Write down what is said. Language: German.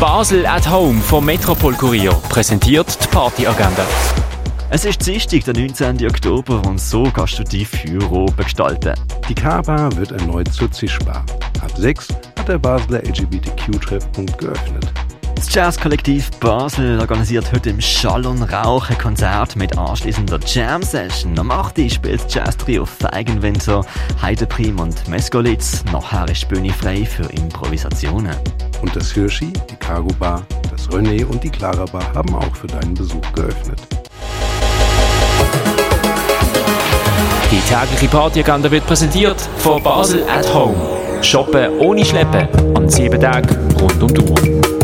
Basel at Home vom Metropol Kurier präsentiert die Partyagenda. Es ist Dienstag, der 19. Oktober und so kannst du die Feuer gestalten. Die K-Bar wird erneut zur Zischbar. Ab 6 hat der Basler LGBTQ-Treffpunkt geöffnet. Das Jazzkollektiv Basel organisiert heute im Schall und Rauch ein Konzert mit anschließender Jam-Session. Am 8. spielt das Jazz-Trio Feigenwinter, Heideprim und Meskolitz. Nachher ist die Bühne frei für Improvisationen. Und das Hirschi, die Cargo Bar, das René und die Clara Bar haben auch für deinen Besuch geöffnet. Die tägliche Partyagenda wird präsentiert von Basel at Home. Shoppen ohne Schleppen an sieben Tagen rund um die Uhr.